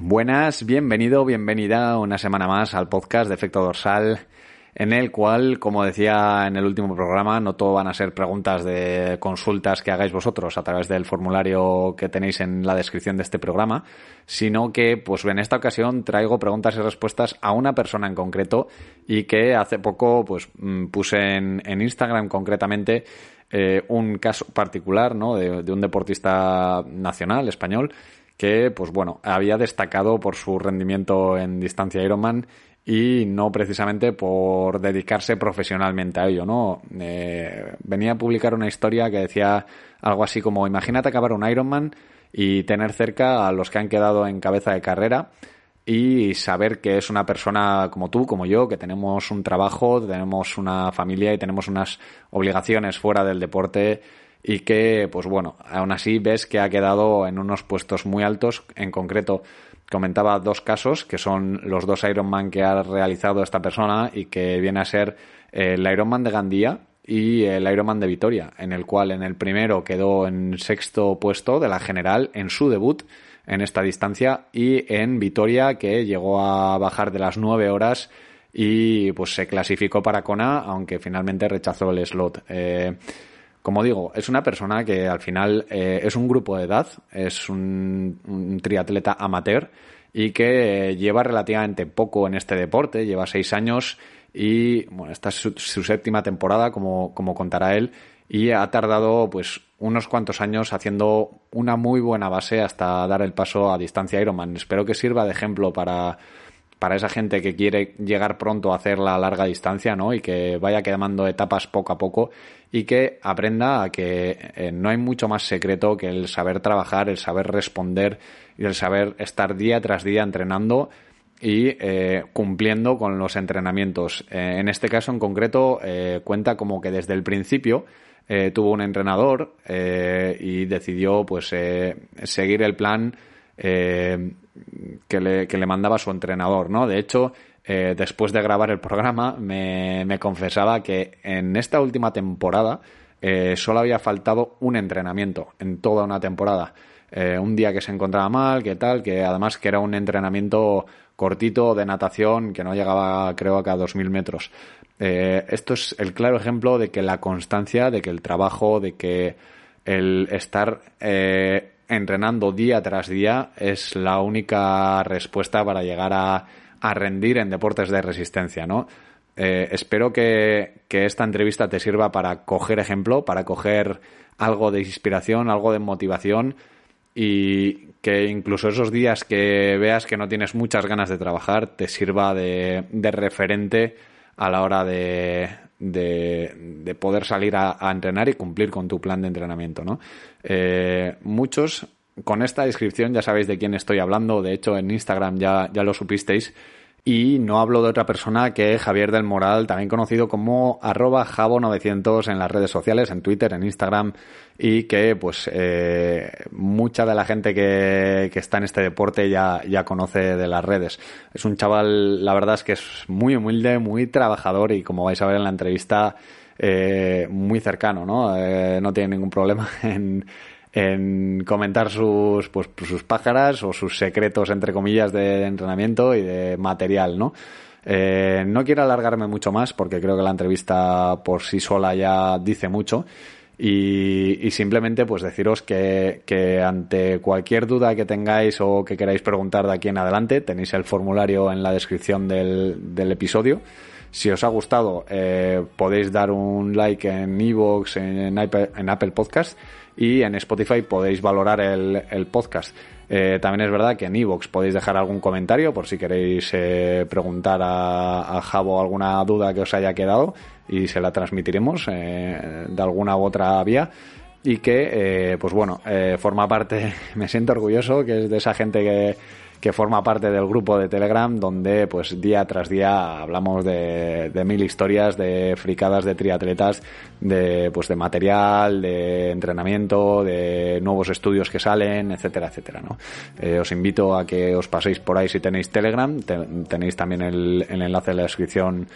Buenas, bienvenido, bienvenida una semana más al podcast de Efecto Dorsal, en el cual, como decía en el último programa, no todo van a ser preguntas de consultas que hagáis vosotros a través del formulario que tenéis en la descripción de este programa, sino que, pues en esta ocasión traigo preguntas y respuestas a una persona en concreto y que hace poco, pues mm, puse en, Instagram concretamente eh, un caso particular, ¿no? de un deportista nacional español que, pues bueno, había destacado por su rendimiento en distancia Ironman y no precisamente por dedicarse profesionalmente a ello, ¿no? Eh, venía a publicar una historia que decía algo así como, imagínate acabar un Ironman y tener cerca a los que han quedado en cabeza de carrera y saber que es una persona como tú, como yo, que tenemos un trabajo, tenemos una familia y tenemos unas obligaciones fuera del deporte y que, pues bueno, aún así ves que ha quedado en unos puestos muy altos. En concreto, comentaba dos casos, que son los dos Ironman que ha realizado esta persona y que viene a ser el Ironman de Gandía y el Ironman de Vitoria, en el cual en el primero quedó en sexto puesto de la general en su debut en esta distancia y en Vitoria que llegó a bajar de las nueve horas y pues se clasificó para Kona, aunque finalmente rechazó el slot. Eh, como digo, es una persona que al final eh, es un grupo de edad, es un, triatleta amateur y que lleva relativamente poco en este deporte, lleva seis años y bueno, esta es su, séptima temporada, como, como contará él, y ha tardado pues unos cuantos años haciendo una muy buena base hasta dar el paso a distancia Ironman. Espero que sirva de ejemplo para para esa gente que quiere llegar pronto a hacer la larga distancia, ¿no? Y que vaya quemando etapas poco a poco y que aprenda a que eh, no hay mucho más secreto que el saber trabajar, el saber responder y el saber estar día tras día entrenando y eh, cumpliendo con los entrenamientos. Eh, en este caso en concreto cuenta como que desde el principio tuvo un entrenador y decidió pues seguir el plan que le, que le mandaba su entrenador, ¿no? De hecho, eh, después de grabar el programa, me, me, confesaba que en esta última temporada eh, solo había faltado un entrenamiento en toda una temporada. Eh, un día que se encontraba mal, que tal, que además que era un entrenamiento cortito de natación que no llegaba, creo, que a 2.000 metros. esto es el claro ejemplo de que la constancia, de que el trabajo, de que el estar entrenando día tras día es la única respuesta para llegar a, rendir en deportes de resistencia, ¿no? Eh, espero que, esta entrevista te sirva para coger ejemplo, para coger algo de inspiración, algo de motivación y que incluso esos días que veas que no tienes muchas ganas de trabajar te sirva de referente a la hora de, de, poder salir a, entrenar y cumplir con tu plan de entrenamiento, ¿no? Eh, muchos, con esta descripción ya sabéis de quién estoy hablando, de hecho en Instagram ya, ya lo supisteis, y no hablo de otra persona que Javier del Moral, también conocido como arroba jabo900 en las redes sociales, en Twitter, en Instagram, y que pues eh, mucha de la gente que, que, está en este deporte ya, ya conoce de las redes. Es un chaval, la verdad es que es muy humilde, muy trabajador y como vais a ver en la entrevista, eh, muy cercano, ¿no? Eh, no tiene ningún problema en en comentar sus, pues, sus pájaras o sus secretos, entre comillas, de entrenamiento y de material, ¿no? Eh, no quiero alargarme mucho más porque creo que la entrevista por sí sola ya dice mucho. Y, simplemente pues deciros que, que, ante cualquier duda que tengáis o que queráis preguntar de aquí en adelante tenéis el formulario en la descripción del, del episodio. Si os ha gustado eh, podéis dar un like en iVoox, en, Apple Podcast y en Spotify podéis valorar el, podcast. Eh, también es verdad que en Evox podéis dejar algún comentario por si queréis eh, preguntar a, a, Javo alguna duda que os haya quedado y se la transmitiremos eh, de alguna u otra vía. y que, pues bueno, forma parte, me siento orgulloso que es de esa gente que que forma parte del grupo de Telegram donde pues día tras día hablamos de, mil historias, de fricadas de triatletas, de pues de material, de entrenamiento, de nuevos estudios que salen, etcétera, etcétera, ¿no? Eh, os invito a que os paséis por ahí si tenéis Telegram, tenéis también el, enlace en la descripción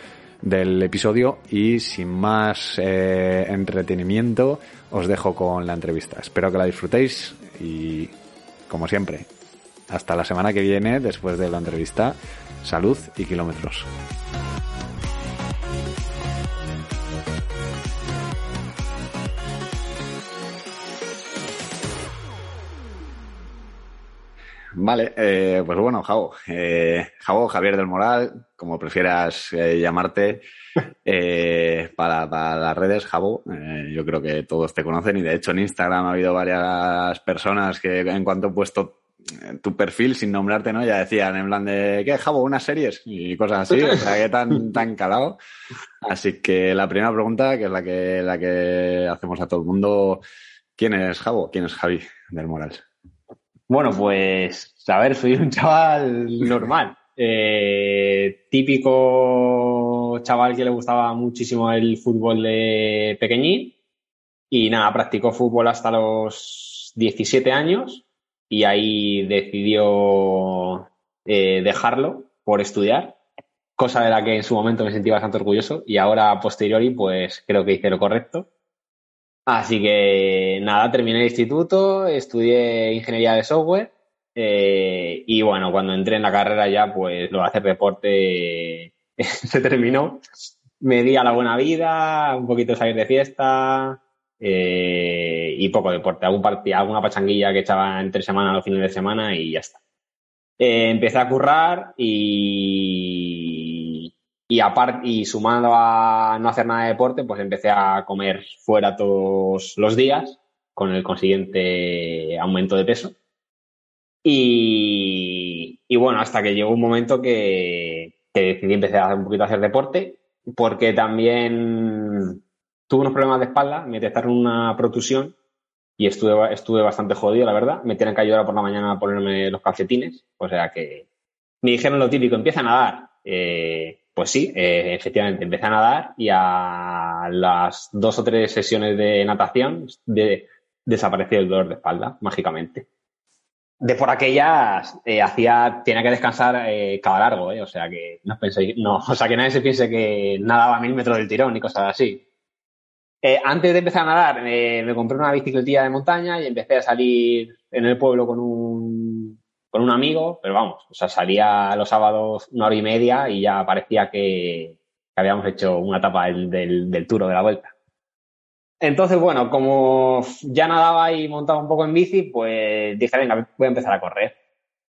del episodio y sin más eh, entretenimiento os dejo con la entrevista. Espero que la disfrutéis y como siempre, hasta la semana que viene, después de la entrevista. Salud y kilómetros. Vale, eh, pues bueno, Javo. Eh, Javo, Javier del Moral, como prefieras eh, llamarte, eh, para, para, las redes, Javo. yo creo que todos te conocen y de hecho en Instagram ha habido varias personas que en cuanto he puesto tu perfil sin nombrarte, ¿no? Ya decían en plan de, ¿qué, Jabo? ¿Unas series? Y cosas así, o sea, que tan, tan calado. Así que la primera pregunta, que es la que, la que hacemos a todo el mundo, ¿quién es Jabo? ¿Quién es Javi del Moral? Bueno, pues, a ver, soy un chaval normal. Eh, típico chaval que le gustaba muchísimo el fútbol de pequeñín. Y nada, practicó fútbol hasta los 17 años y ahí decidió eh, dejarlo por estudiar, cosa de la que en su momento me sentí bastante orgulloso y ahora a posteriori pues creo que hice lo correcto. Así que nada, terminé el instituto, estudié ingeniería de software eh, y bueno, cuando entré en la carrera ya pues lo de hacer deporte se terminó. Me di a la buena vida, un poquito salir de fiesta, eh, y poco deporte, algún partido, alguna pachanguilla que echaba entre semana los fines de semana y ya está. Eh, empecé a currar y, y, aparte, y sumando a no hacer nada de deporte, pues empecé a comer fuera todos los días con el consiguiente aumento de peso. Y, y bueno, hasta que llegó un momento que, que decidí empezar a hacer un poquito a hacer deporte, porque también tuve unos problemas de espalda, me detectaron una protusión y estuve, estuve bastante jodido, la verdad. Me tienen que ayudar por la mañana a ponerme los calcetines. O sea que me dijeron lo típico, empieza a nadar. Eh, pues sí, eh, efectivamente, empecé a nadar y a las dos o tres sesiones de natación de, desapareció el dolor de espalda, mágicamente. De por aquellas eh, hacía, tenía que descansar cada largo, o sea que no penséis, no, o sea que nadie se piense que nadaba mil metros del tirón y cosas así. Eh, antes de empezar a nadar, me compré una bicicletilla de montaña y empecé a salir en el pueblo con un, con un amigo, pero vamos, o sea, salía los sábados una hora y media y ya parecía que, habíamos hecho una etapa del, del, del tour de la vuelta. Entonces, bueno, como ya nadaba y montaba un poco en bici, pues dije, venga, voy a empezar a correr.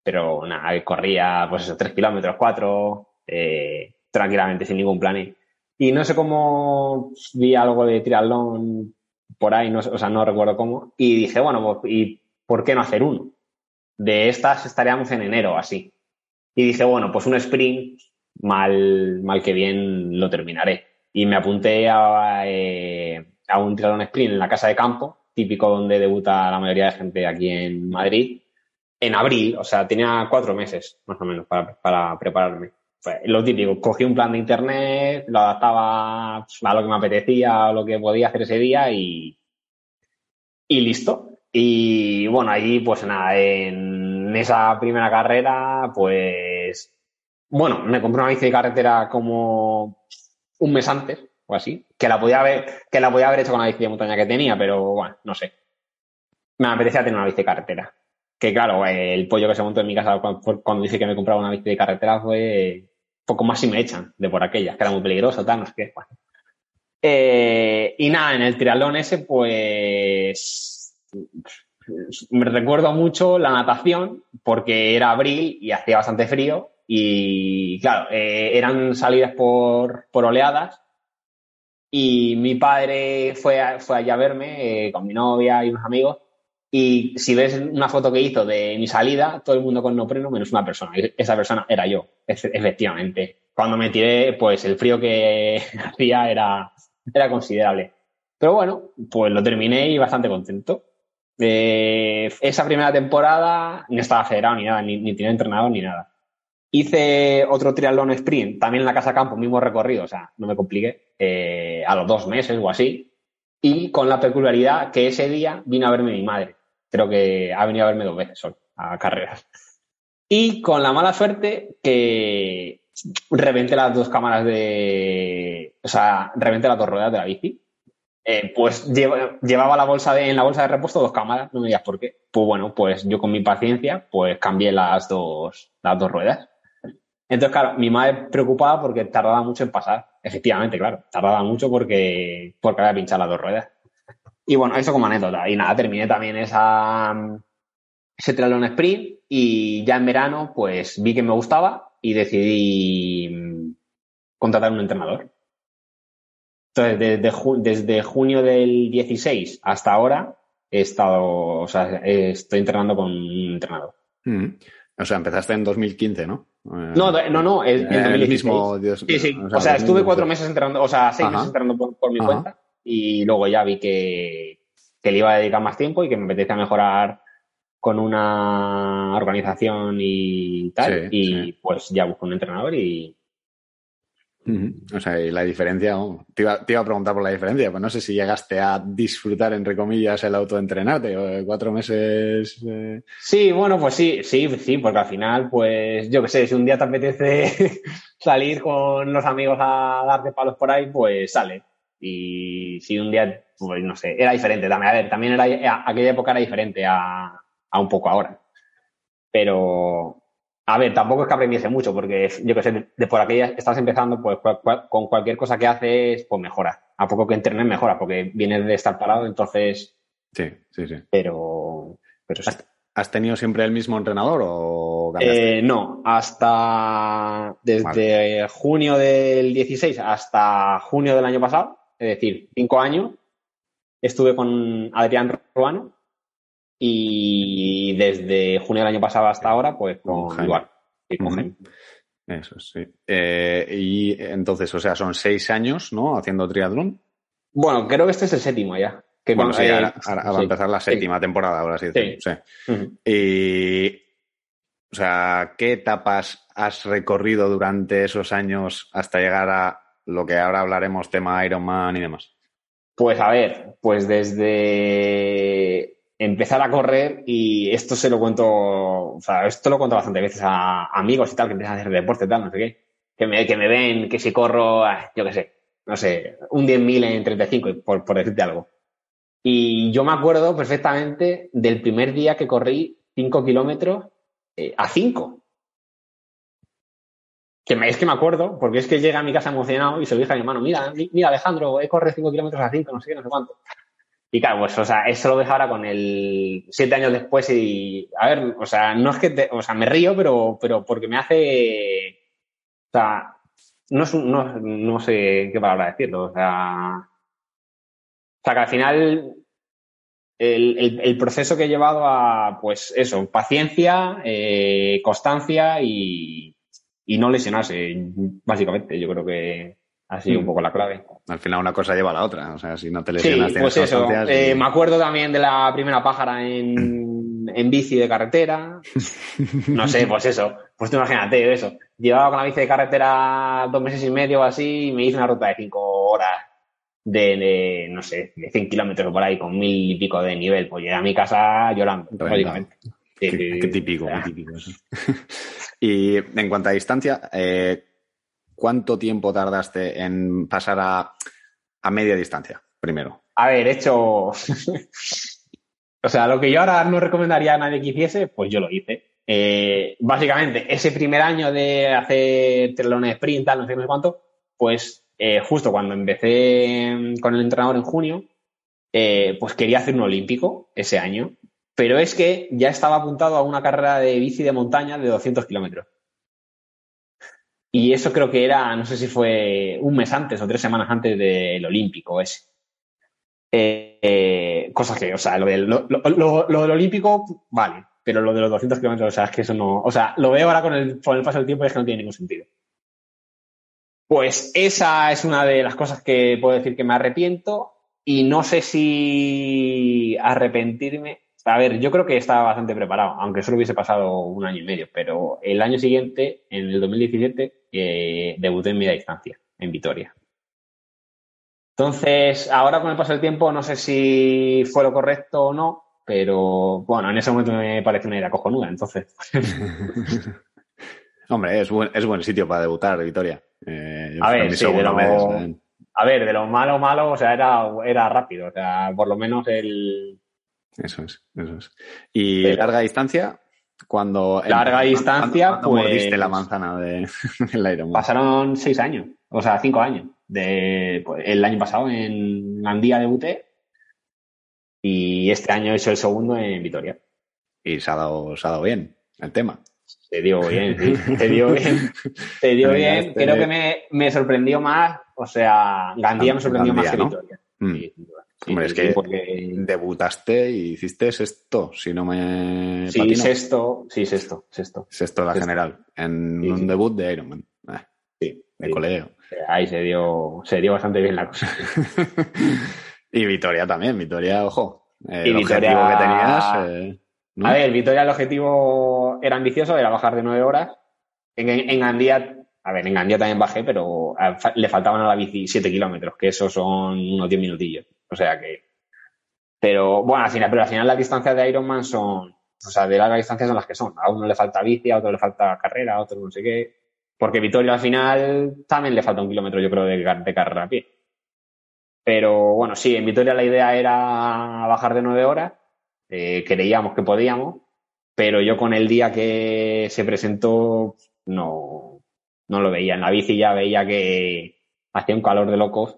Pero nada, corría pues esos tres kilómetros, cuatro, eh, tranquilamente, sin ningún plan. Y no sé cómo vi algo de triatlón por ahí, no, o sea, no recuerdo cómo. Y dije, bueno, pues, ¿y por qué no hacer uno? De estas estaríamos en enero, así. Y dije, bueno, pues un sprint, mal, mal que bien lo terminaré. Y me apunté a, eh, a un triatlón sprint en la casa de campo, típico donde debuta la mayoría de gente aquí en Madrid, en abril, o sea, tenía cuatro meses más o menos para, para prepararme pues, lo típico, cogí un plan de internet, lo adaptaba a lo que me apetecía, a lo que podía hacer ese día y, y listo. Y bueno, ahí pues nada, en esa primera carrera, pues bueno, me compré una bici de carretera como un mes antes o así, que la podía haber, que la podía haber hecho con la bici de montaña que tenía, pero bueno, no sé. Me apetecía tener una bici de carretera. Que claro, el pollo que se montó en mi casa cuando dije que me compraba una bici de carretera fue poco más si me echan de por aquellas, que era muy peligroso, tal, no sé qué. Eh, y nada, en el triatlón ese, pues me recuerdo mucho la natación porque era abril y hacía bastante frío y claro, eh, eran salidas por, por, oleadas y mi padre fue, fue allá a verme eh, con mi novia y unos amigos y si ves una foto que hizo de mi salida, todo el mundo con nopreno menos una persona. Esa persona era yo, efectivamente. Cuando me tiré, pues el frío que hacía era, era considerable. Pero bueno, pues lo terminé y bastante contento. Eh, esa primera temporada no estaba federado ni nada, ni, ni tenía entrenador ni nada. Hice otro triatlón sprint, también en la casa campo, mismo recorrido, o sea, no me compliqué, eh, a los dos meses o así. Y con la peculiaridad que ese día vino a verme mi madre. Creo que ha venido a verme dos veces solo, a carreras. Y con la mala suerte que reventé las dos cámaras de. O sea, reventé las dos ruedas de la bici. Eh, pues llevaba la bolsa de, en la bolsa de repuesto dos cámaras, no me digas por qué. Pues bueno, pues yo con mi paciencia, pues cambié las dos, las dos ruedas. Entonces, claro, mi madre preocupada porque tardaba mucho en pasar. Efectivamente, claro, tardaba mucho porque, porque había pinchado las dos ruedas. Y bueno, eso como anécdota. Y nada, terminé también esa, ese triatlón sprint y ya en verano, pues vi que me gustaba y decidí contratar un entrenador. Entonces, desde, desde junio del 16 hasta ahora he estado, o sea, estoy entrenando con un entrenador. Mm. O sea, empezaste en 2015, ¿no? No, no, no, es en el mismo. Dios, sí, sí. O sea, estuve cuatro meses entrenando, o sea, seis meses entrenando por, por mi Ajá. cuenta y luego ya vi que, que le iba a dedicar más tiempo y que me apetecía mejorar con una organización y tal. Sí, y sí. pues ya busco un entrenador y, O sea, y la diferencia, oh, te, iba, te, iba, a preguntar por la diferencia, pues no sé si llegaste a disfrutar, entre comillas, el autoentrenarte, cuatro meses. Eh... Sí, bueno, pues sí, sí, sí, porque al final, pues yo qué sé, si un día te apetece salir con los amigos a darte palos por ahí, pues sale. Y si un día, pues no sé, era diferente también. A ver, también era, aquella época era diferente a, a un poco ahora. Pero, a ver, tampoco es que aprendiese mucho, porque yo que sé, de por aquella estás empezando, pues cual, cual, con cualquier cosa que haces, pues mejora. A poco que entrenes, mejora, porque vienes de estar parado, entonces. Sí, sí, sí. Pero. pero sí. ¿Has, ¿Has, tenido siempre el mismo entrenador o eh, no, hasta. Desde vale. junio del 16 hasta junio del año pasado, es decir, cinco años, estuve con Adrián Ruano y desde junio del año pasado hasta ahora, pues con uh -huh. Eso sí. Eh, y entonces, o sea, son seis años, ¿no? Haciendo triatlón. Bueno, creo que este es el séptimo ya. Que bueno, sí, ahora, ahora sí. va a empezar la séptima sí. temporada, ahora sí. sí. sí. Uh -huh. Y, o sea, ¿qué etapas has recorrido durante esos años hasta llegar a lo que ahora hablaremos, tema Ironman y demás? Pues a ver, pues desde empezar a correr y esto se lo cuento, o sea, esto lo cuento bastante veces a amigos y tal que empiezan a hacer deporte y tal, no sé qué, que me, que me ven, que si corro, ah, yo qué sé, no sé, un 10.000 en 35, por, por decirte algo. Y yo me acuerdo perfectamente del primer día que corrí 5 kilómetros eh, a 5. Que me, es que me acuerdo, porque es que llega a mi casa emocionado y se lo dije a mi hermano, mira, mira Alejandro, he corrido 5 kilómetros a 5, no sé qué, no sé cuánto. Y claro, pues, o sea, eso lo ves ahora con el siete años después y, a ver, o sea, no es que, te, o sea, me río, pero, pero porque me hace, o sea, no, es, no, no sé qué palabra decirlo, o sea, o sea, que al final el, el, proceso que he llevado a, pues eso, paciencia, eh, constancia y, y no lesionarse, básicamente, yo creo que ha sido un poco la clave. Al final una cosa lleva a la otra, o sea, si no te lesionas... Sí, pues eso, eh, y... me acuerdo también de la primera pájara en, en bici de carretera, no sé, pues eso, pues tú imagínate eso, llevaba con la bici de carretera dos meses y medio o así y me hice una ruta de cinco horas de, de no sé, de 100 kilómetros por ahí con mil y pico de nivel, pues llegué a mi casa llorando, básicamente. Qué, qué, típico, qué típico eso. y en cuanto a distancia, eh, ¿cuánto tiempo tardaste en pasar a, a media distancia primero? A ver, hecho. o sea, lo que yo ahora no recomendaría a nadie que hiciese, pues yo lo hice. Eh, básicamente, ese primer año de hacer triatlones sprint, tal, no sé, no sé cuánto, pues eh, justo cuando empecé con el entrenador en junio, eh, pues quería hacer un olímpico ese año, pero es que ya estaba apuntado a una carrera de bici de montaña de 200 kilómetros. Y eso creo que era, no sé si fue un mes antes o tres semanas antes del Olímpico ese. Eh, eh, cosas que, o sea, lo, de, lo, lo, lo, del Olímpico, vale, pero lo de los 200 kilómetros, o sea, es que eso no, o sea, lo veo ahora con el, con el paso del tiempo y es que no tiene ningún sentido. Pues esa es una de las cosas que puedo decir que me arrepiento. y no sé si arrepentirme. A ver, yo creo que estaba bastante preparado, aunque solo hubiese pasado un año y medio, pero el año siguiente, en el 2017, eh, debuté en media distancia, en Vitoria. Entonces, ahora con el paso del tiempo, no sé si fue lo correcto o no, pero bueno, en ese momento me parece una idea cojonuda, entonces. Hombre, es buen, es buen sitio para debutar, Vitoria. Eh, a ver, sí, de lo, a ver, de lo malo, malo, o sea, era, era rápido, o sea, por lo menos el... Eso es, eso es. ¿Y larga distancia? Cuando... Larga distancia, pues... mordiste la manzana de, del Ironman? Pasaron seis años, o sea, cinco años. De, pues, el año pasado en Gandía debuté y este año he hecho el segundo en Vitoria. Y se ha dado, se ha dado bien el tema. Te dio bien, sí. Te dio bien. Te dio bien. Creo que me, me, sorprendió más. O sea, Gandía me sorprendió más que Vitoria. Mm. Sí, Hombre, es que porque... debutaste y hiciste sexto, si no me. Sí, patino. sexto, sí, sexto, sexto. Sexto la general, en sí, un sí. debut de Ironman. Eh, sí. De colegio. Ahí se dio, se dio bastante bien la cosa. y Vitoria también, Vitoria, ojo. El y Vitoria... objetivo que tenías. Eh, ¿no? A ver, Vitoria, el objetivo era ambicioso, era bajar de nueve horas. En, en, en Gandía a ver, en Gandía también bajé, pero le faltaban a la bici 7 kilómetros, que esos son unos 10 minutillos. O sea que. Pero bueno, al final, pero al final las distancias de Ironman son. O sea, de larga distancia son las que son. A uno le falta bici, a otro le falta carrera, a otro no sé qué. Porque Vitoria al final también le falta un kilómetro, yo creo, de, carrera a pie. Pero bueno, sí, en Vitoria la idea era bajar de 9 horas. Eh, creíamos que podíamos, pero yo con el día que se presentó no, no lo veía. En la bici ya veía que hacía un calor de locos.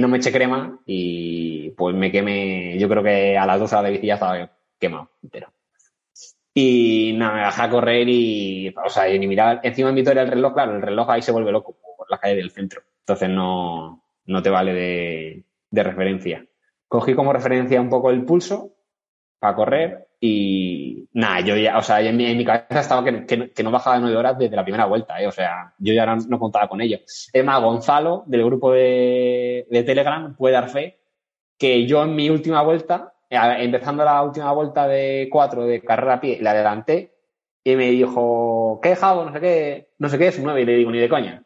No me eché crema y pues me quemé, yo creo que a las dos horas de bici ya estaba quemado entero. Y nada, me bajé a correr y, o sea, ni mirar, encima en Vitoria el reloj, claro, el reloj ahí se vuelve loco por la calle del centro. Entonces no, no te vale de, de referencia. Cogí como referencia un poco el pulso para correr y nada, yo ya, o sea, en mi, en mi cabeza estaba que, no bajaba de nueve horas desde la primera vuelta, ¿eh? o sea, yo ya no, contaba con ello. Es más, Gonzalo, del grupo de, de, Telegram, puede dar fe que yo en mi última vuelta, empezando la última vuelta de cuatro de carrera a pie, le adelanté y me dijo, ¿qué dejado? No sé qué, no sé qué es un nueve, y le digo, ni de coña.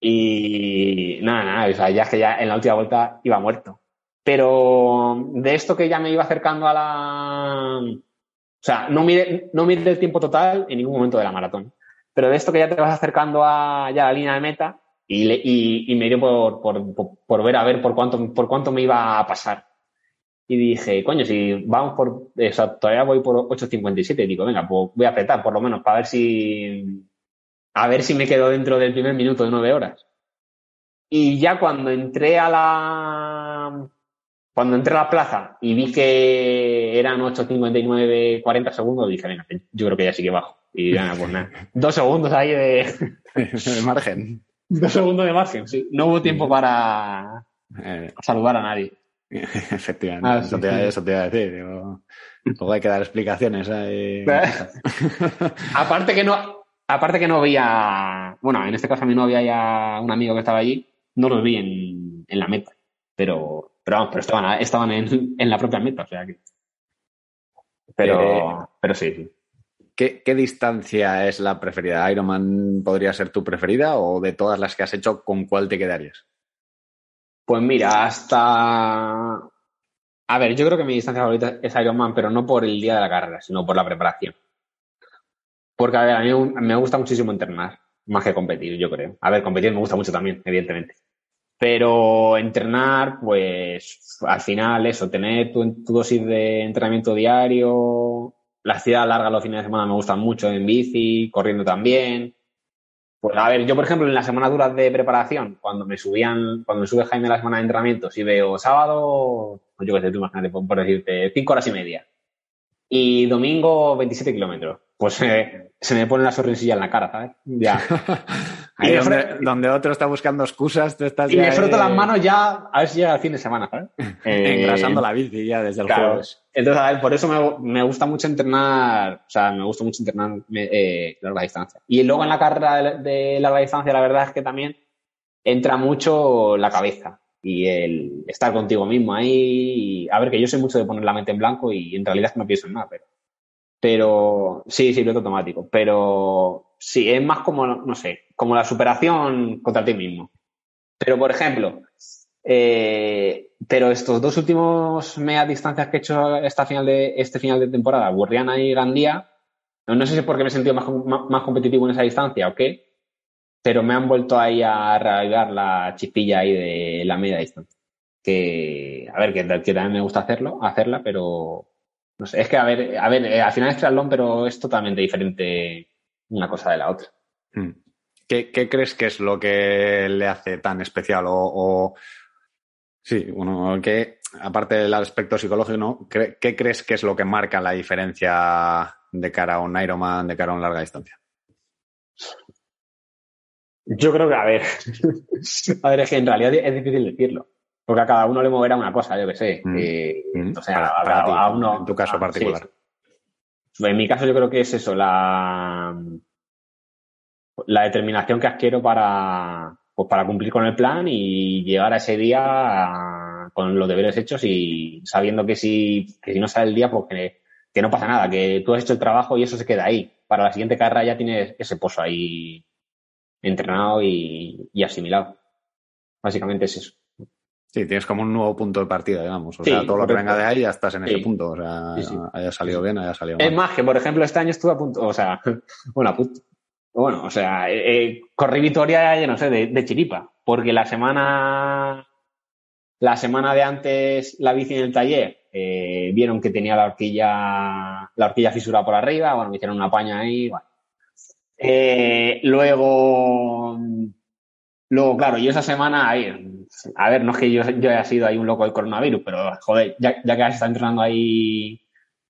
Y nada, nada, o sea, ya es que ya en la última vuelta iba muerto. Pero de esto que ya me iba acercando a la... O sea, no mide, no mide el tiempo total en ningún momento de la maratón. Pero de esto que ya te vas acercando a ya la línea de meta y, y, y me dio por, por, por, por, ver a ver por cuánto, por cuánto me iba a pasar. Y dije, coño, si vamos por... O sea, todavía voy por 8.57. Digo, venga, pues voy a apretar por lo menos para ver si... A ver si me quedo dentro del primer minuto de nueve horas. Y ya cuando entré a la cuando entré a la plaza y vi que eran 8.59, 40 segundos, dije, venga, yo creo que ya sí que bajo. Y ya, pues nada. Dos segundos ahí de... de margen. Dos segundos de margen, sí. No hubo tiempo para eh. saludar a nadie. Efectivamente. Ah, eso, te, eso, te, iba a decir. Digo, luego hay que dar explicaciones. ¿eh? aparte que no... Aparte que no veía... Bueno, en este caso a mi novia y a un amigo que estaba allí, no los vi en, en la meta. Pero pero vamos, pero estaban, estaban en, en, la propia meta, o sea que. Pero, eh, pero sí, sí. ¿Qué, ¿Qué, distancia es la preferida? ¿Ironman podría ser tu preferida o de todas las que has hecho, con cuál te quedarías? Pues mira, hasta. A ver, yo creo que mi distancia favorita es Ironman, pero no por el día de la carrera, sino por la preparación. Porque, a ver, a mí me gusta muchísimo entrenar, más que competir, yo creo. A ver, competir me gusta mucho también, evidentemente. Pero entrenar, pues al final eso, tener tu, tu, dosis de entrenamiento diario, la actividad larga los fines de semana me gustan mucho en bici, corriendo también. Pues a ver, yo por ejemplo en las semanas duras de preparación, cuando me subían, cuando me sube Jaime la semana de entrenamiento, si veo sábado, pues yo qué sé, tú imagínate, por decirte, cinco horas y media. Y domingo 27 kilómetros. Pues eh, se me pone la sonrisilla en la cara, ¿sabes? Ya. Ahí donde, donde, otro está buscando excusas, tú estás Y me froto las manos ya a ver si llega el fin de semana, ¿sabes? Eh, Engrasando la bici ya desde el claro. jueves. Entonces, a ver, por eso me, me, gusta mucho entrenar, o sea, me gusta mucho entrenar eh, larga distancia. Y luego en la carrera de, larga distancia, la verdad es que también entra mucho la cabeza. y el estar contigo mismo ahí. a ver, que yo sé mucho de poner la mente en blanco y en realidad no pienso en nada, pero. Pero sí, sí, piloto automático. Pero sí, es más como, no sé, como la superación contra ti mismo. Pero, por ejemplo, eh, pero estos dos últimos media distancias que he hecho esta final de, este final de temporada, Burriana y Gandía, no, sé si es porque me he sentido más, más, competitivo en esa distancia o qué, pero me han vuelto ahí a reavivar la chispilla ahí de la media distancia. Que, a ver, que, también me gusta hacerlo, hacerla, pero no sé, es que a ver, a ver, eh, al final es triatlón, pero es totalmente diferente una cosa de la otra. Hmm. ¿Qué, crees que es lo que le hace tan especial? O, sí, bueno, que aparte del aspecto psicológico, ¿qué crees que es lo que marca la diferencia de cara a un Ironman, de cara a una larga distancia? Yo creo que, a ver, a ver, es que en realidad es difícil decirlo. Porque a cada uno le moverá una cosa, yo que sé. Mm. Eh, mm. a, uno. En tu caso particular. En mi caso, yo creo que es eso, la, la determinación que adquiero para, pues para cumplir con el plan y llegar a ese día con los deberes hechos y sabiendo que si, que si no sale el día, pues que, que no pasa nada, que tú has hecho el trabajo y eso se queda ahí. Para la siguiente carrera ya tienes ese pozo ahí entrenado y, asimilado. Básicamente es eso. Sí, tienes como un nuevo punto de partida, digamos. O sea, todo lo que venga de ahí ya estás en ese punto. O sea, haya salido bien, haya salido mal. Es más, que por ejemplo, este año estuve a punto, o sea, bueno, a punto. Bueno, o sea, eh, eh, corrí Vitoria, ya no sé, de, chiripa. Porque la semana, la semana de antes, la bici en el taller, eh, vieron que tenía la horquilla, la horquilla fisurada por arriba, bueno, me hicieron una paña ahí, bueno, eh, luego, luego, claro, yo esa semana, ahí, a ver, no es que yo, haya sido ahí un loco del coronavirus, pero joder, ya, que has estado entrenando ahí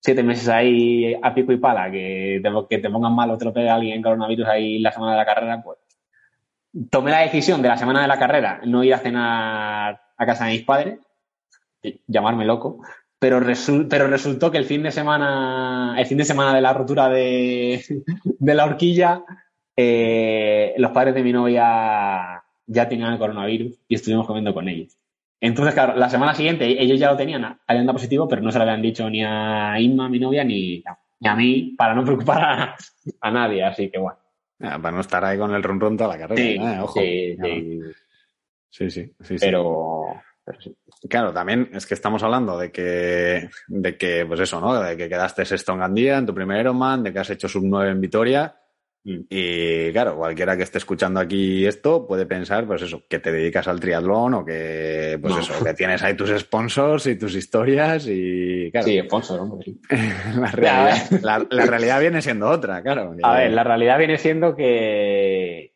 siete meses ahí a pico y pala, que te, que te pongan mal o te lo pegue alguien en coronavirus ahí la semana de la carrera, pues tomé la decisión de la semana de la carrera no ir a cenar a casa de mis padres, llamarme loco, pero, pero resultó que el fin de semana, el fin de semana de la rotura de, la horquilla, eh, los padres de mi novia ya tenían el coronavirus y estuvimos comiendo con ellos. Entonces, claro, la semana siguiente ellos ya lo tenían, dado positivo, pero no se lo habían dicho ni a Inma, mi novia, ni, a mí, para no preocupar a, nadie. Así que bueno. para no estar ahí con el ron ron toda la carrera. Sí, ¿eh? Ojo. Sí, sí. sí, pero, Claro, también es que estamos hablando de que, de que, pues eso, ¿no? De que quedaste sexto en Gandía, en tu primer Ironman, de que has hecho sub 9 en Vitoria. Mm. Y claro, cualquiera que esté escuchando aquí esto puede pensar, pues eso, que te dedicas al triatlón o que, pues eso, que tienes ahí tus sponsors y tus historias y, claro. Sí, sponsor, hombre. la, realidad, la realidad viene siendo otra, claro. A ver, la realidad viene siendo que,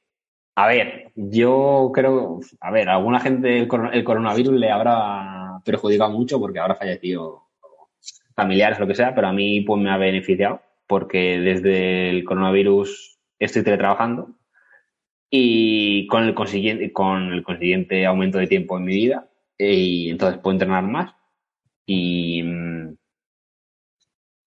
a ver, yo creo, a ver, a alguna gente el, coronavirus le habrá perjudicado mucho porque habrá fallecido familiares, lo que sea, pero a mí pues me ha beneficiado porque desde el coronavirus estoy teletrabajando y con el consiguiente, con el consiguiente aumento de tiempo en mi vida y entonces puedo entrenar más y, mm,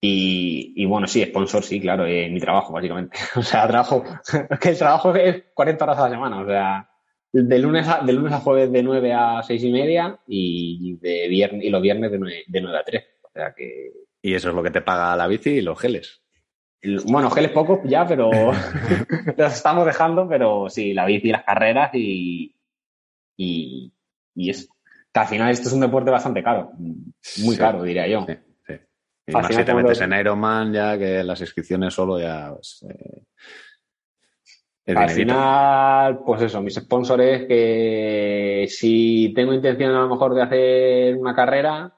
y, bueno, sí, sponsor, sí, claro, es mi trabajo, básicamente. O sea, trabajo, que el trabajo es 40 horas a la semana, o sea, de lunes a, de lunes a jueves de 9 a 6 y media y, de viernes, y los viernes de 9, a 3. O sea que... Y eso es lo que te paga la bici y los geles. Bueno, geles pocos ya, pero los estamos dejando, pero sí, la bici y las carreras y, y, y es que al final esto es un deporte bastante caro, muy caro, diría yo. Y más si te metes en Ironman, ya que las inscripciones solo ya. Pues, eh, al final, pues eso, mis sponsors que si tengo intención a lo mejor de hacer una carrera,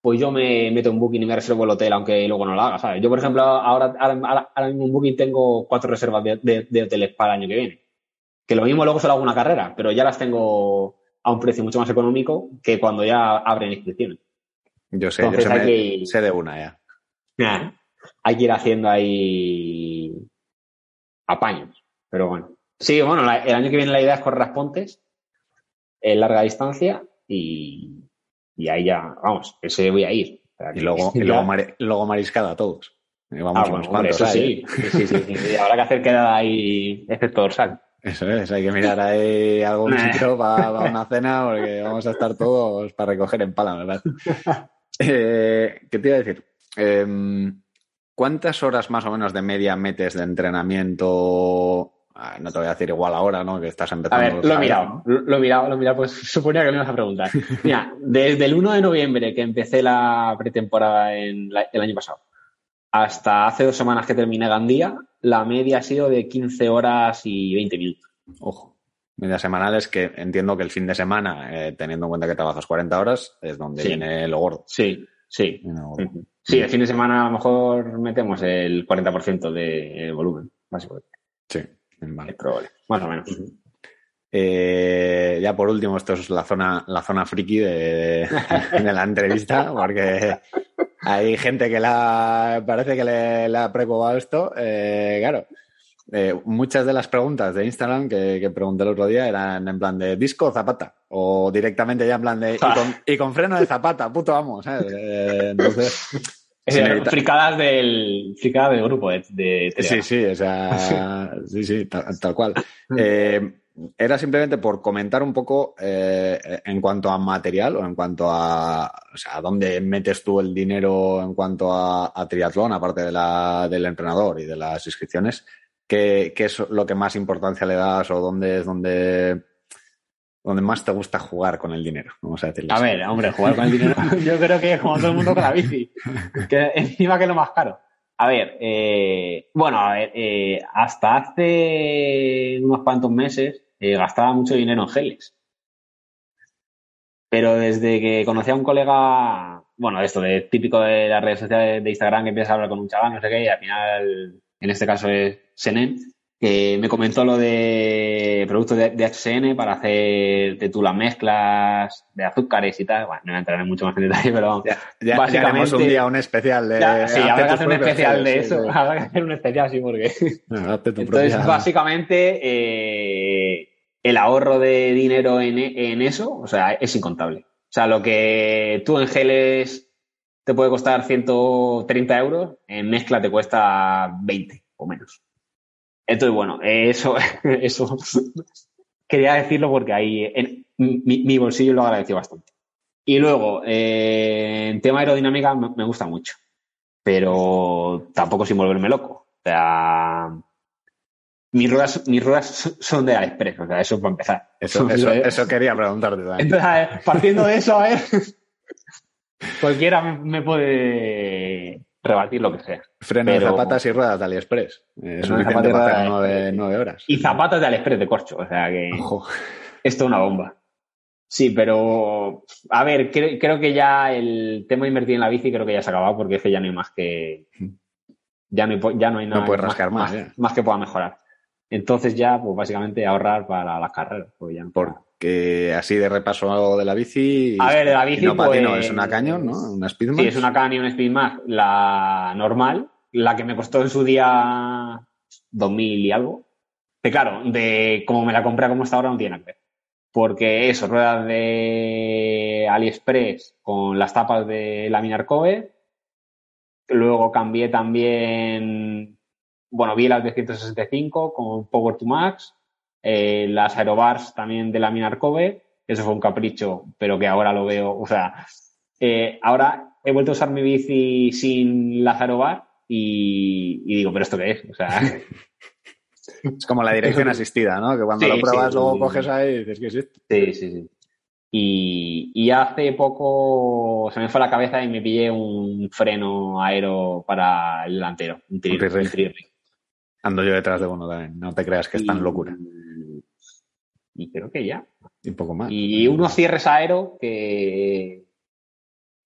pues yo me meto un booking y me reservo el hotel, aunque luego no lo haga, ¿sabes? Yo, por ejemplo, ahora, ahora, mismo en booking tengo cuatro reservas de, de, hoteles para el año que viene. Que lo mismo luego solo hago una carrera, pero ya las tengo a un precio mucho más económico que cuando ya abren inscripciones. Yo sé, yo sé, de una ya. hay que ir haciendo ahí apaños. Pero bueno. Sí, bueno, el año que viene la idea es correr las Pontes en larga distancia y, y ahí ya, vamos, ese voy a ir. y luego, y luego, mariscada a todos. vamos ah, unos cuantos. sí, sí, sí, Habrá que hacer quedada ahí, excepto dorsal. Eso es, hay que mirar ahí algún sitio para, una cena porque vamos a estar todos para recoger en pala, ¿verdad? Eh, ¿Qué te iba a decir? Em, ¿Cuántas horas más o menos de media metes de entrenamiento no te voy a decir igual ahora, ¿no? Que estás empezando. A ver, lo he mirado, lo he mirado, lo he mirado, pues suponía que me ibas a preguntar. Mira, desde el 1 de noviembre que empecé la pretemporada en el año pasado hasta hace dos semanas que terminé Gandía, la media ha sido de 15 horas y 20 minutos. Ojo. Media semanal es que entiendo que el fin de semana, eh, teniendo en cuenta que trabajas 40 horas, es donde viene lo gordo. Sí, sí. Sí, el fin de semana a lo mejor metemos el 40% de volumen, básicamente. Sí. Vale. probable, más o menos. Eh, ya por último, esto es la zona, la zona friki de, la entrevista, porque hay gente que la parece que le, ha preocupado esto. Eh, claro, eh, muchas de las preguntas de Instagram que, pregunté el otro día eran en plan de disco o zapata, o directamente ya en plan de y con, freno de zapata, puto vamos. entonces, fricadas del, fricada del grupo de, Sí, sí, o sea, sí, sí, tal, cual. Eh, era simplemente por comentar un poco eh, en cuanto a material o en cuanto a, o sea, dónde metes tú el dinero en cuanto a, triatlón, aparte de la, del entrenador y de las inscripciones. ¿Qué, ¿Qué, es lo que más importancia le das o dónde es donde donde más te gusta jugar con el dinero, vamos a decirlo. A ver, hombre, jugar con el dinero, yo creo que es como todo el mundo con la bici, que encima que es lo más caro. A ver, eh, bueno, a ver, eh, hasta hace unos cuantos meses eh, gastaba mucho dinero en geles. Pero desde que conocí a un colega, bueno, esto de típico de las redes sociales de Instagram, que empiezas a hablar con un chaval, no sé qué, y al final, en este caso es Senen, que me comentó lo de productos de, HCN para hacer de tú las mezclas de azúcares y tal. Bueno, no voy a entrar en mucho más en detalle, pero ya, básicamente. un día un especial de. sí, habrá que hacer un especial de eso. Habrá que hacer un especial, sí, porque. Entonces, básicamente, eh, el ahorro de dinero en, en eso, o sea, es incontable. O sea, lo que tú en geles te puede costar 130 euros, en mezcla te cuesta 20 o menos. Entonces, bueno, eso, eso quería decirlo porque ahí en mi, bolsillo lo agradeció bastante. Y luego, eh, en tema aerodinámica me, gusta mucho, pero tampoco sin volverme loco. O sea, mis ruedas, mis ruedas son de AliExpress, o sea, eso para empezar. Eso, eso, quería preguntarte también. Entonces, partiendo de eso, a ver, cualquiera me puede rebatir lo que sea. Freno de zapatas y ruedas de AliExpress. Es suficiente para hacer nueve, horas. Y zapatos de AliExpress de corcho, o sea que esto es una bomba. Sí, pero a ver, creo, que ya el tema de invertir en la bici creo que ya se ha acabado porque es que ya no hay más que ya no hay, ya no hay nada no puedes rascar más, más, que pueda mejorar. Entonces ya, pues básicamente ahorrar para las carreras. Pues ya que así de repaso de la bici. A ver, de la bici. No, pues, es una Canyon, ¿no? Una Speedmax. Sí, es una Canyon Speedmax, la normal, la que me costó en su día 2000 y algo. Que claro, de como me la compré como está ahora no tiene que ver. Porque eso, ruedas de AliExpress con las tapas de laminar Kobe. Luego cambié también, bueno, vi las de 165 con Power to Max eh, las aerobars también de la mina Arcove, eso fue un capricho, pero que ahora lo veo, o sea, eh, ahora he vuelto a usar mi bici sin las aerobar y, digo, ¿pero esto qué es? O sea... es como la dirección asistida, ¿no? Que cuando lo pruebas luego coges ahí y dices, ¿qué es esto? Sí, sí, sí. Y, hace poco se me fue la cabeza y me pillé un freno aero para el delantero, un Ando yo detrás de uno también, no te creas que es tan locura y creo que ya. Y poco más. Y unos cierres aero que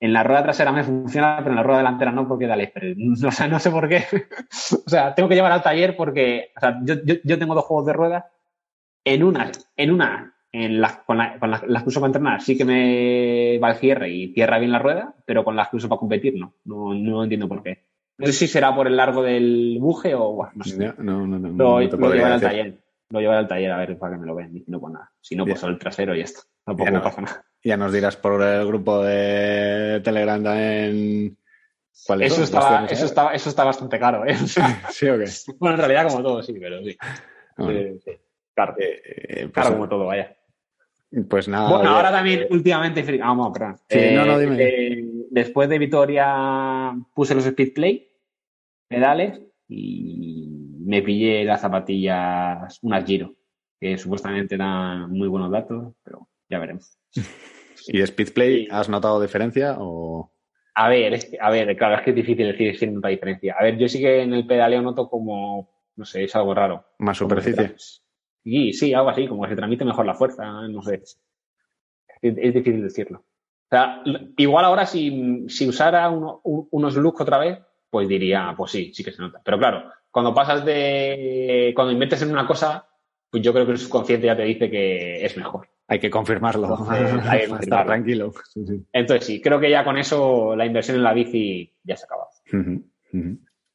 en la rueda trasera me funciona, pero en la rueda delantera no porque da O sea, no sé por qué. o sea, tengo que llevar al taller porque o sea, yo, yo, tengo dos juegos de ruedas. En una, en una, en las, con, las que uso para entrenar, sí que me va el cierre y cierra bien la rueda, pero con las que uso para competir no. No, no entiendo por qué. No sé si será por el largo del buje o no sé. No, no, no, lo, lo al taller lo llevaré al taller a ver para que me lo vean. Y no, pues nada. Si no, pues solo el trasero y ya está. Tampoco me pasa nada. Ya nos dirás por el grupo de Telegram también. ¿Cuál eso, estaba, eso, estaba, eso está bastante caro, ¿eh? ¿Sí o qué? Bueno, en realidad como todo, sí, pero sí. sí. Claro, Eh, eh, pues, claro, como todo, vaya. pues nada. Bueno, ahora también, últimamente, vamos, perdón. Sí, no, no, dime. Después de Vitoria puse los Speedplay, pedales, y me pillé las zapatillas, unas Giro, que supuestamente dan muy buenos datos, pero ya veremos. ¿Y de Speedplay has notado diferencia o...? A ver, es que- a ver, claro, es que es difícil decir si nota diferencia. A ver, yo sí que en el pedaleo noto como, no sé, es algo raro. Más superficie. Sí, sí, algo así, como que se transmite mejor la fuerza, no sé. Es, es difícil decirlo. O sea, igual ahora si, si usara uno- un- unos looks otra vez, pues diría, pues sí, sí que se nota. Pero claro, cuando pasas de. Cuando inviertes en una cosa, pues yo creo que el subconsciente ya te dice que es mejor. Hay que confirmarlo. Entonces, hay que Para estar confirmarlo. tranquilo. Sí, sí. Entonces sí, creo que ya con eso la inversión en la bici ya se ha acabado.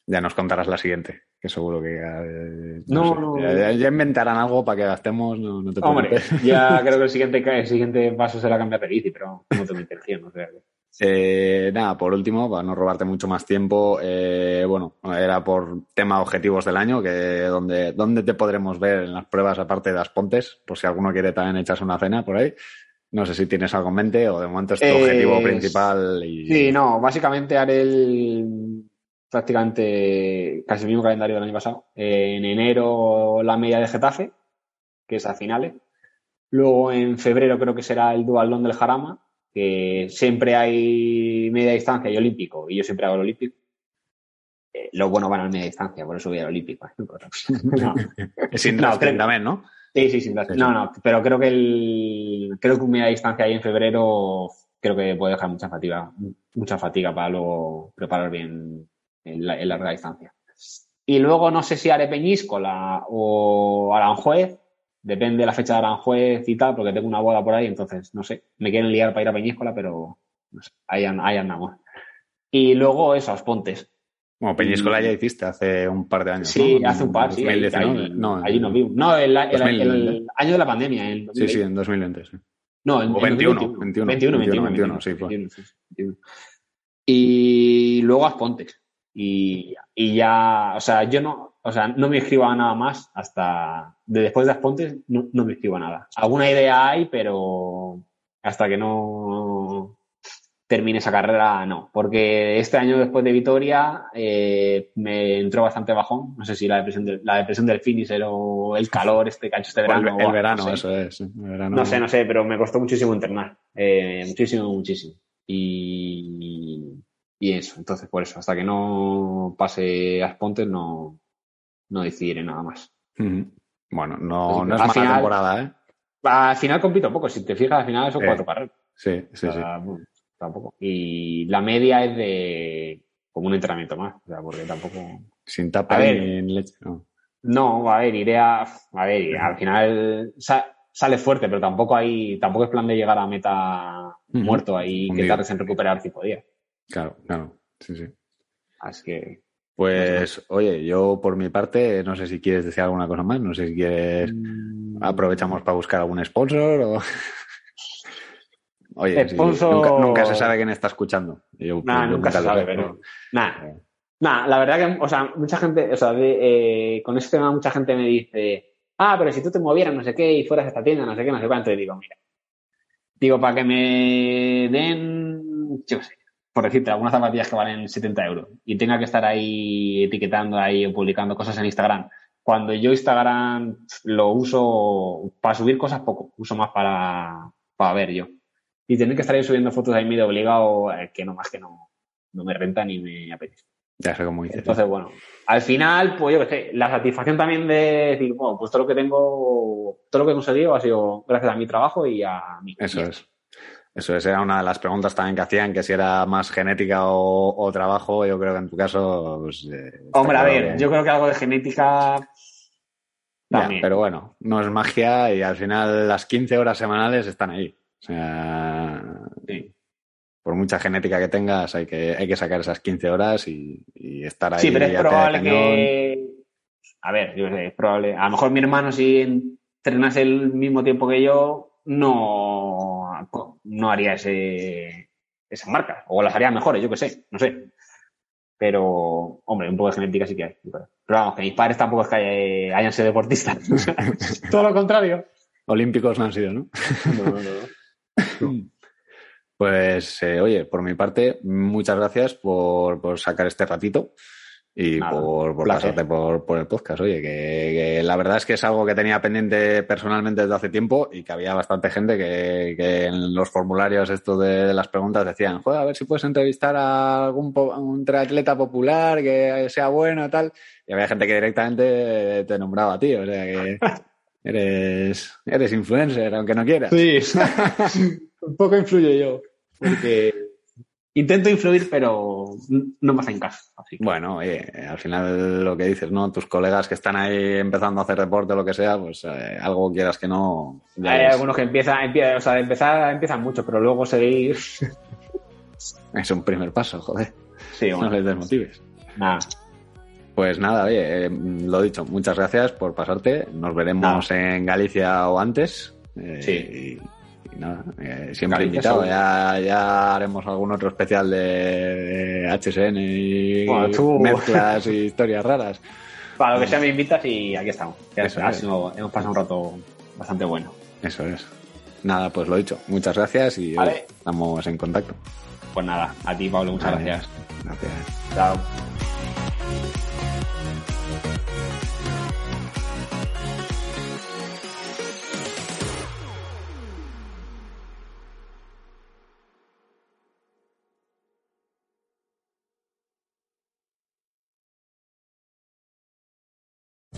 Ya nos contarás la siguiente, que seguro que eh, No, sé, no. Ya, ya- ya inventarán algo para que gastemos, no, no te Hombre, preocupes. ya creo que el siguiente, el siguiente paso será cambiar de bici, pero no tengo intención. O sea, que- Eh, nada, por último, para no robarte mucho más tiempo, eh, bueno, era por tema objetivos del año, que donde, dónde te podremos ver en las pruebas aparte de las pontes, por si alguno quiere también echarse una cena por ahí. No sé si tienes algo en mente o de momento es tu Eh, objetivo principal y Sí, no, básicamente haré el prácticamente casi el mismo calendario del año pasado. Eh, en enero la media de Getafe, que es a finales. Luego en febrero creo que será el dualdón del Jarama, que siempre hay media distancia y olímpico, y yo siempre hago el olímpico. Eh, lo bueno van a media distancia, por eso voy al olímpico. No. es sin No, creo- también, ¿no? Sí, sí, sin sí. No, no, pero creo que el creo que un media distancia ahí en febrero creo que puede dejar mucha fatiga, mucha fatiga para luego preparar bien en, la- en larga distancia. Y luego no sé si haré Peñíscola o Aranjuez, depende de la fecha de Aranjuez y tal, porque tengo una boda por ahí, entonces no sé, me quieren liar para ir a Peñíscola, pero no sé, ahí, ahí andamos. Y luego eso, Pontes. Bueno, Peñíscola ya hiciste hace un par de años. Sí, ¿no? hace un par, sí. ahí- 2019. ahí- no, allí nos vimos. No, el, el- 2020. el año de la pandemia. El Sí, sí, en 2020. Sí. No, en, O en 21, 2021. 21, 21, 21, sí, fue. 21, sí, 21. Y luego Aspontes. Y, y ya, o sea, yo no, o sea, no me inscribo a nada más hasta, de después de Aspontes no, no me inscribo a nada. Alguna idea hay, pero hasta que no termine esa carrera, no. Porque este año después de Vitoria eh, me entró bastante bajón. No sé si la depresión del, la depresión del finisher o el calor este que ha hecho este el, verano. el verano, no sé. eso es. el verano. No sé, no sé, pero me costó muchísimo entrenar. Eh, muchísimo, muchísimo. Y, y eso, entonces por eso, hasta que no pase a Spontes no, no decidiré nada más. Bueno, no, que, no es al mala final- temporada, ¿eh? Al final compito poco, si te fijas, al final son Eh, cuatro carreras. Sí, sí, O sí. bueno, tampoco. Y la media es de como un entrenamiento más, o sea, porque tampoco... Sin tapa ver. en leche. no. No, a ver, iré a. A ver, al final sa- sale fuerte, pero tampoco hay. Tampoco es plan de llegar a meta muerto ahí que tardes en recuperar cinco días. Claro, claro. Sí, sí. Así que. Pues, oye, yo por mi parte, no sé si quieres decir alguna cosa más, no sé si quieres. Mm. Aprovechamos para buscar algún sponsor o. Oye, sí, Sponsor- nunca, nunca se sabe quién está escuchando. Yo- nunca se sabe, pero. Nada. Nada, la verdad que, o sea, mucha gente, o sea, de, eh, con este tema mucha gente me dice, ah, pero si tú te movieras no sé qué y fueras a esta tienda, no sé qué, no sé cuánto, y digo, mira, digo, para que me den, yo sé, por decirte, algunas zapatillas que valen 70 euros y tenga que estar ahí etiquetando ahí o publicando cosas en Instagram, cuando yo Instagram lo uso para subir cosas poco, uso más para, para ver yo. Y tener que estar ahí subiendo fotos ahí medio obligado, eh, que no más que no, no me renta ni me apetece. Ya sé cómo dices. Entonces, bueno, al final, pues yo qué sé, la satisfacción también de decir, bueno, pues todo lo que tengo, todo lo que he conseguido ha sido gracias a mi trabajo y a mi. Eso es. Eso es, era una de las preguntas también que hacían, que si era más genética o, o trabajo, yo creo que en tu caso, pues, eh, Hombre, a ver, que- yo creo que algo de genética Ya, pero bueno, no es magia y al final las 15 horas semanales están ahí. O sea, Sí. por mucha genética que tengas, hay que, hay que sacar esas 15 horas y, y estar ahí. Sí, pero es probable que. A ver, yo sé, es probable. A lo mejor mi hermano, si entrenase el mismo tiempo que yo, no, no haría ese, esas marcas. O las haría mejores, yo qué sé, no sé. Pero, hombre, un poco de genética sí que hay. Pero vamos, que mis padres tampoco es que hayan sido deportistas. Todo lo contrario. Olímpicos no han sido, ¿no? No, no, no. Pues, eh, oye, por mi parte, muchas gracias por, por sacar este ratito y Nada, por, pasarte por, por el podcast. Oye, que, que la verdad es que es algo que tenía pendiente personalmente desde hace tiempo y que había bastante gente que, que en los formularios estos de, de las preguntas decían, joder, a ver si puedes entrevistar a algún po- un triatleta popular que sea bueno y tal. Y había gente que directamente te nombraba a ti, o sea que eres, eres influencer, aunque no quieras. Sí. Un poco influyo yo. Porque intento influir, pero no me hacen caso. Así que- Bueno, oye, al final lo que dices, ¿no? Tus colegas que están ahí empezando a hacer deporte o lo que sea, pues eh, algo quieras que no. Hay es, algunos que empiezan, empie- o sea, de empezar empiezan mucho, pero luego seguir. es un primer paso, joder. Sí, No bueno, les desmotives. nada. Pues nada, oye, eh, lo dicho, muchas gracias por pasarte. Nos veremos en Galicia o antes. Eh, Sí. Y nada, eh, siempre invitado. Ya, ya haremos algún otro especial de, HSN y Bueno, tú- mezclas y historias raras. Para lo que sea me invitas y aquí estamos. Eso es. sido- hemos pasado un rato bastante bueno. Eso es. Nada, pues lo dicho. Muchas gracias y Vale. estamos en contacto. Pues nada, a ti Pablo, muchas Vale. gracias. Gracias. Chao.